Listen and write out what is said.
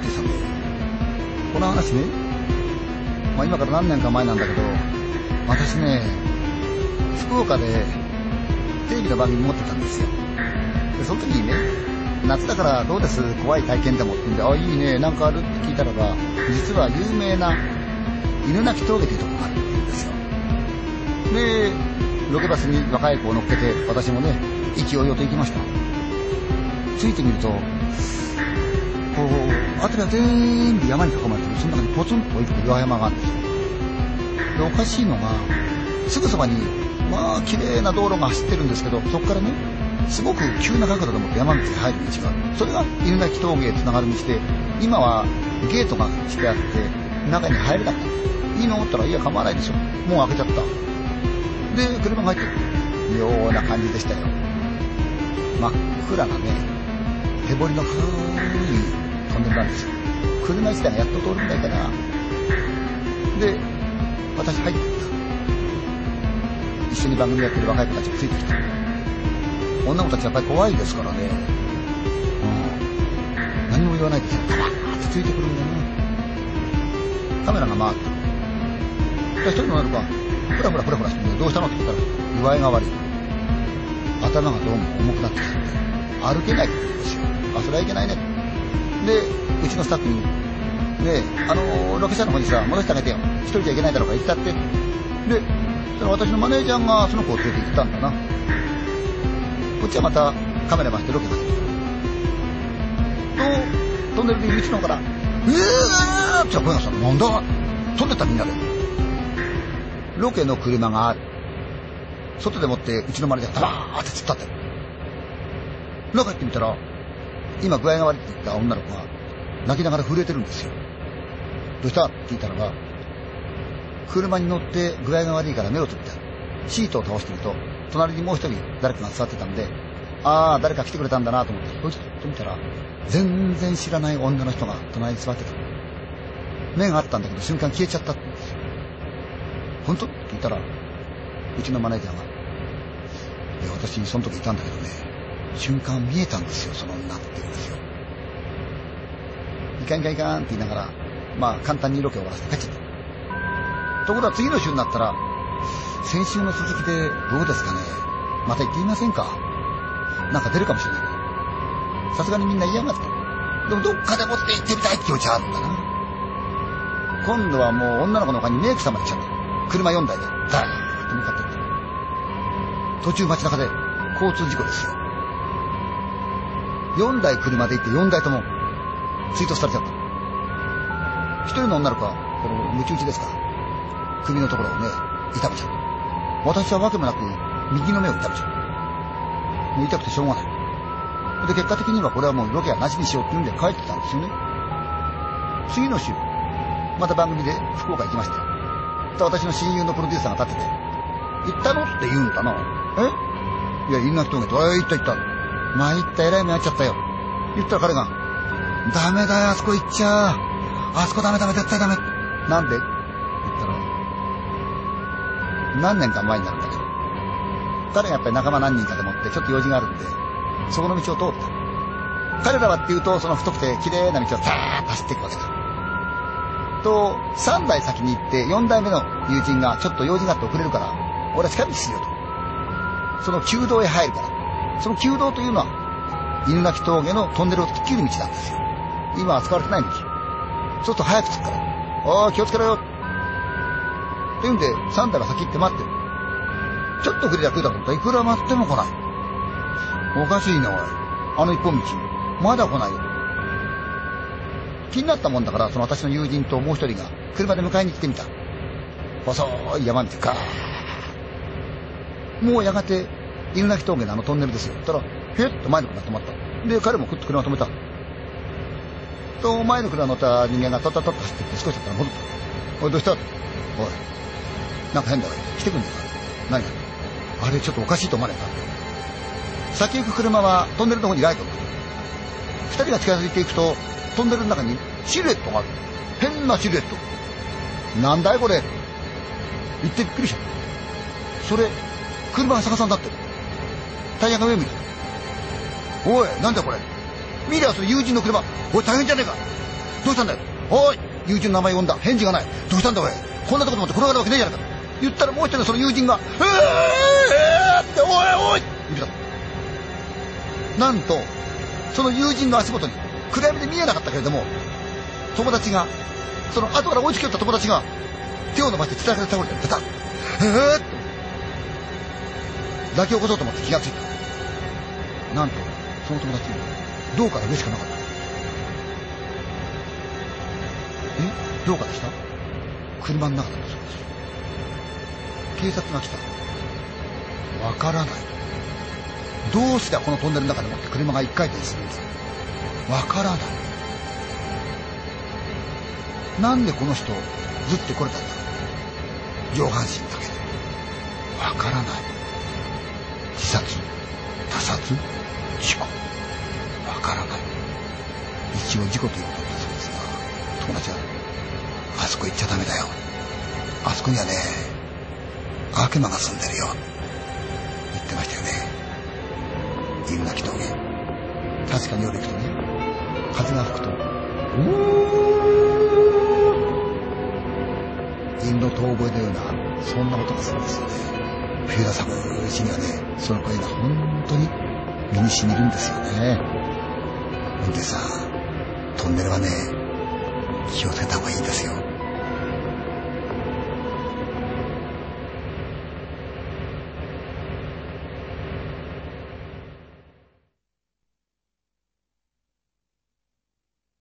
転手さんで。この話ね、まあ今から何年か前なんだけど、私ね、福岡でテレビの番組持ってたんですよ。で、その時にね、夏だからどうです？怖い体験でもって言うんで、あ、いいね、なんかある？って聞いたらば、実は有名な犬鳴き峠というとこがあるって言うんですよ。で、ロケバスに若い子を乗っけて、私もね、意気揚々と行きました。ついてみると、こう、辺りは全部山に囲まれてる、その中にポツンと一個岩山があるんですよ。で、おかしいのが、すぐそばに、まあ、綺麗な道路が走ってるんですけど、そこからね、すごく急な角度でも山道に入る道がある。それが犬鳴峠へ繋がる道で、今はゲートがしてあって、中に入れなかった。いいのったら、いや、構わないでしょ。もう開けちゃった。で、車が入ってくる。ような感じでしたよ。真っ暗なね、手彫りの古いトンネルなんですよ。車自体がやっと通るぐらいかな。で、私入ってった。一緒に番組やってる若い子たちがついてきた。女の子たちやっぱり怖いですからね。うん。何も言わないでさ、パラーってついてくるんだな。カメラが回った。一人の女の子が、ふらふらふらふらして、どうしたのって聞いたら、具合が悪い。頭がどうも重くなってきた、歩けないって言うんですよ。あ、それはいけないね。で、うちのスタッフに、ねあのロケ車の方にさ、戻してあげてよ。一人じゃいけないだろうから行ったって。で、それ私のマネージャーがその子を連れて行ったんだな。こっちはまたカメラ回してロケ始めた。と、トンネルで道の方から、うーって声がしたなんだ？飛んでったみんなで。ロケの車がある。外でもってうちのマネージャーがダバーって突っ立ってる。中行ってみたら、今具合が悪いって言った女の子が泣きながら震えてるんですよ。どうした？って聞いたらば、車に乗って具合が悪いから目をつぶってシートを倒してみると、隣にもう一人誰かが座ってたんで、ああ、誰か来てくれたんだなと思って、こいつと見たら、全然知らない女の人が隣に座ってた。目があったんだけど瞬間消えちゃったって言うんですよ。本当？って聞いたら、うちのマネージャーが、いや、私その時いたんだけどね、瞬間見えたんですよ、その女って言うんですよ。いかんいかんいかんって言いながら、まあ簡単にロケ終わらせて帰っちゃった。ところが次の週になったら、先週の続きでどうですかねまた行ってみませんかなんか出るかもしれないけど。さすがにみんな嫌がって。でもどっかでもって行ってみたいって気持ちはあるんだな。今度はもう女の子の他にメイクさんまで来ちゃった。車4台で、ダーッと向かってった。途中街中で交通事故ですよ。4台車で行って4台とも追突されちゃった。一人の女の子は、この、ムチ打ちですから。首のところをね、痛めちゃう。私はわけもなく、右の目を痛めちゃう。もう痛くてしょうがない。で、結果的にはこれはもうロケはなしにしようって言うんで帰ってきたんですよね。次の週、また番組で福岡行きましたよ。で私の親友のプロデューサーが立ってて、行ったのって言うんだな。え？いや、いんな人が、あ、行った行った。参った、偉い目やっちゃったよ。言ったら彼が、ダメだよ、あそこ行っちゃう。あそこダメダメ、絶対ダメ。なんで？言ったら、何年か前になるんだけど、彼がやっぱり仲間何人かでもってちょっと用事があるんで、そこの道を通った。彼らはっていうと、その太くて綺麗な道をさーッと走っていくわけだ。と、3台先に行って、4台目の友人がちょっと用事があって遅れるから、俺は近道するよと。その旧道へ入るから。その旧道というのは、犬鳴峠のトンネルを突っ切る道なんですよ。今は使われてない道。そうすると早く着くから。おー、気をつけろよ。って言うんで、3台は先行って待ってる。ちょっと遅れりゃ来るだと思ったらいくら待っても来ない。おかしいな、おい。あの一本道。まだ来ないよ。気になったもんだから、その私の友人ともう一人が車で迎えに来てみた。細い山道ガーもうやがて、犬鳴峠のあのトンネルですよ。ったら、へっと前の車止まった。で、彼もふっと車止めた。と、前の車乗った人間がタッタッタッと走ってきて少し経ったら戻った。おい、どうしたおい、なんか変だわ。来てくんねえか。何があれちょっとおかしいと思われた。先行く車はトンネルの方にライトをつけて二人が近づいていくと、トンネルの中にシルエットがある。変なシルエット。なんだいこれ。言ってびっくりした。それ、車が逆さになってる。タイヤが上向いて。おい、なんだこれ。見りゃそれ友人の車。おい、大変じゃねえか。どうしたんだよおい友人の名前呼んだ返事がないどうしたんだおいこんなとこでもって転がるわけねえじゃないか言ったらもう一人のその友人が「えー!」って「おいおい!」言ってたなんとその友人の足元に暗闇で見えなかったけれども友達がその後から追いつき寄った友達が手を伸ばして伝えから倒れてペタッえーって抱き起こそうと思って気がついたなんとその友達どうから上しかなかった。え？どうからした？車の中だったそうです。警察が来た。わからない。どうしてこのトンネルの中でもって車が一回転するんですわからない。なんでこの人ずってこれたんだ？上半身だけで。わからない。自殺。殺？事故。わからない。一応事故ということだそうですが友達はあそこ行っちゃダメだよ。あそこにはね悪魔が住んでるよ。言ってましたよね。犬鳴峠。確かに夜行くとね風が吹くと犬の遠吠えのようなそんな音がするんですよね。冬が寒いうちにはねその声が本当に身に染みるんですよね。運転さんトンネルはね気をつけた方がいいんですよ。